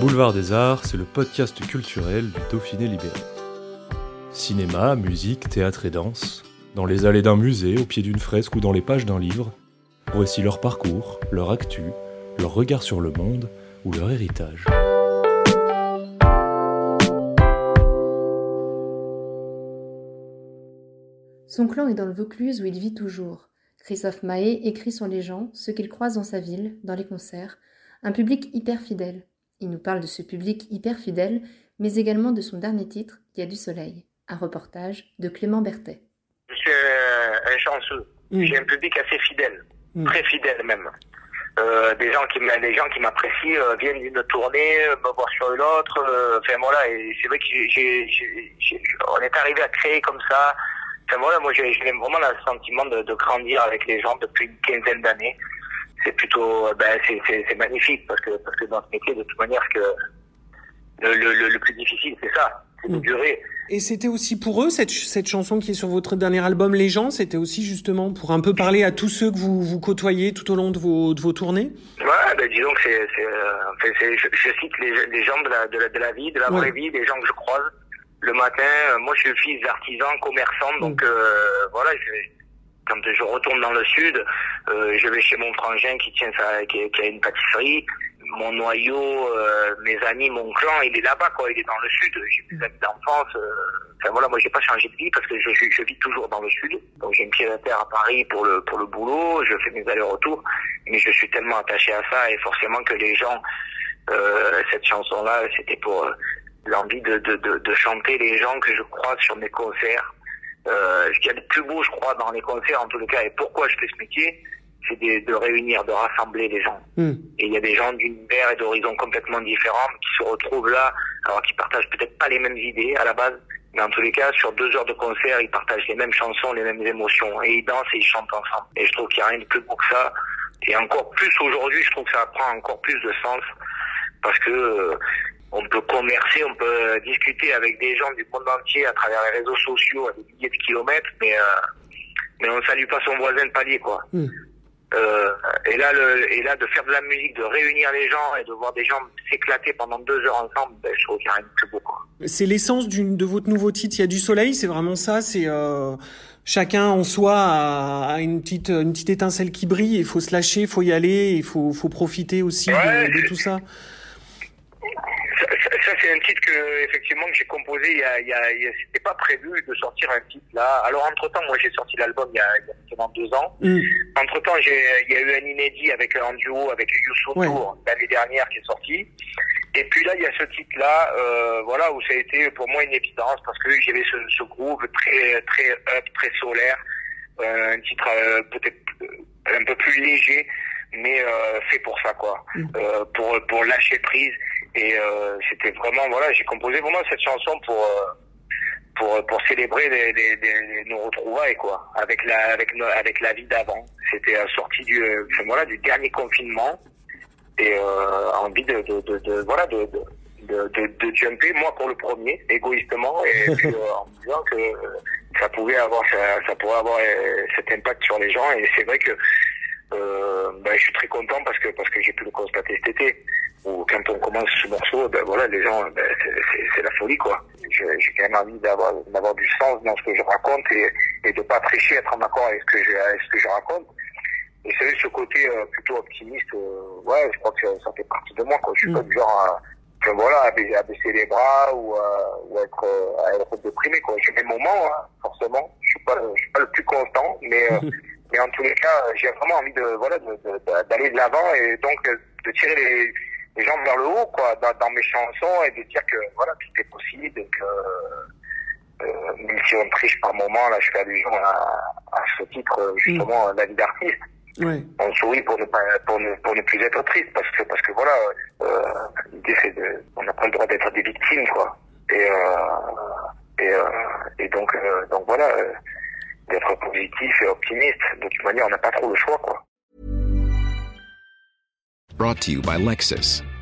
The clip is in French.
Boulevard des Arts, c'est le podcast culturel du Dauphiné libéré. Cinéma, musique, théâtre et danse, dans les allées d'un musée, au pied d'une fresque ou dans les pages d'un livre, voici leur parcours, leur actu, leur regard sur le monde ou leur héritage. Son clan est dans le Vaucluse où il vit toujours. Christophe Mahé écrit sur les gens, ceux qu'il croise dans sa ville, dans les concerts, un public hyper fidèle. Il nous parle de ce public hyper fidèle, mais également de son dernier titre, Il y a du soleil, un reportage de Clément Berthet. Je suis un, chanceux. J'ai un public assez fidèle, très fidèle même. Euh, des gens qui m'a- des gens qui m'apprécient euh, viennent d'une tournée euh, me voir sur une autre euh, enfin voilà et c'est vrai que j'ai- j'ai- j'ai- j'ai- on est arrivé à créer comme ça enfin voilà moi j'ai j'ai vraiment le sentiment de, de grandir avec les gens depuis une quinzaine d'années c'est plutôt euh, ben c'est c'est- c'est magnifique parce que parce que dans ce métier de toute manière que le, le, le, plus difficile c'est ça c'est de durer Et c'était aussi pour eux, cette, cette chanson qui est sur votre dernier album, Les gens, c'était aussi justement pour un peu parler à tous ceux que vous, vous côtoyez tout au long de vos, de vos tournées? Ouais, ben disons que c'est, c'est, euh, enfin, c'est- je, je cite les, les gens de la, de la, de la vie, de la Ouais. vraie vie, des gens que je croise le matin. Euh, Moi, je suis fils d'artisan, commerçant, donc euh, voilà, je, quand je retourne dans le sud, euh, je vais chez mon frangin qui tient sa, qui, a une pâtisserie. Mon noyau, euh, mes amis, mon clan, il est là-bas, quoi. Il est dans le sud. J'ai mes amis d'enfance. euh, Enfin voilà, moi j'ai pas changé de vie parce que je, je, je vis toujours dans le sud. Donc j'ai une pied à terre à Paris pour le pour le boulot. Je fais mes allers-retours, mais je suis tellement attaché à ça et forcément que les gens, euh, cette chanson-là, c'était pour euh, l'envie de, de, de chanter les gens que je croise sur mes concerts. Euh, ce qu'il y a de plus beau, je crois, dans les concerts, en les cas, et pourquoi je fais ce métier, c'est de, de réunir, de rassembler les gens. Hmm. Et il y a des gens d'univers et d'horizons complètement différents qui se retrouvent là, alors qu'ils partagent peut-être pas les mêmes idées à la base, mais en tous les cas, sur deux heures de concert, ils partagent les mêmes chansons, les mêmes émotions, et ils dansent et ils chantent ensemble. Et je trouve qu'il n'y a rien de plus beau que ça. Et encore plus aujourd'hui, je trouve que ça prend encore plus de sens, parce que euh, on peut commercer, on peut discuter avec des gens du monde entier à travers les réseaux sociaux à des milliers de kilomètres, mais euh, mais on salue pas son voisin de palier, quoi. Hmm. Euh, et là, le, et là, de faire de la musique, de réunir les gens et de voir des gens s'éclater pendant deux heures ensemble, ben, je trouve qu'il n'y a rien de plus beau. Quoi. C'est l'essence d'une- de votre nouveau titre, Il y a du soleil, c'est vraiment ça, c'est euh, chacun en soi a, a une petite une petite étincelle qui brille, il faut se lâcher, il faut y aller, il faut, faut profiter aussi Ouais, de, de tout ça. Ça, c'est un titre que effectivement que j'ai composé. Il y a, il y a, il y a- c'était pas prévu de sortir un titre là. Alors entre temps, moi j'ai sorti l'album il y a, il y a maintenant deux ans. Hmm. Entre temps, j'ai, il y a eu un inédit avec un duo avec Youssou Ouais. N'Dour l'année dernière qui est sorti. Et puis là, il y a ce titre-là, euh, voilà, où ça a été pour moi une évidence parce que j'avais ce, ce groove très très up, très solaire, euh, un titre euh, peut-être euh, un peu plus léger, mais euh, fait pour ça quoi, euh, pour pour lâcher prise. Et euh, c'était vraiment voilà, j'ai composé vraiment cette chanson pour euh, pour pour célébrer les, les, les- nos retrouvailles quoi, avec la avec no- avec la vie d'avant. C'était la sortie du euh, enfin, voilà du dernier confinement. Et euh, envie de, de, de, de- voilà de, de de, de, de jumper moi pour le premier égoïstement. Et puis euh, en me disant que ça pouvait avoir ça, ça pourrait avoir euh, cet impact sur les gens. Et c'est vrai que euh, ben, je suis très content parce que parce que j'ai pu le constater cet été où quand on commence ce morceau ben voilà les gens ben, c'est- la folie quoi. J'ai j'ai quand même envie d'avoir d'avoir du sens dans ce que je raconte et et de pas tricher être en accord avec ce que je avec ce que je raconte. Et c'est vrai ce côté euh, plutôt optimiste euh, ouais je crois que ça, fait partie de moi quoi. Je suis pas du genre à enfin, voilà à, ba- à baisser les bras ou à, ou à être euh, à être déprimé quoi. J'ai mes moments hein, forcément. Je suis pas je suis pas le plus constant mais euh, mais en tous les cas euh, j'ai vraiment envie de voilà de- de- de- d'aller de l'avant et donc euh, de tirer les, les gens vers le haut quoi dans, dans mes chansons et de dire que voilà tout est possible et que euh, même si on triche par moment là je fais allusion à, à ce titre euh, justement la vie d'artiste. On sourit pour ne pas pour ne, pour ne plus être triste parce que parce que voilà euh, l'idée c'est de on n'a pas le droit d'être des victimes quoi. Et euh, et, euh, et donc euh, donc voilà euh, d'être positif et optimiste. De toute manière on n'a pas trop le choix quoi. Brought to you by Lexus.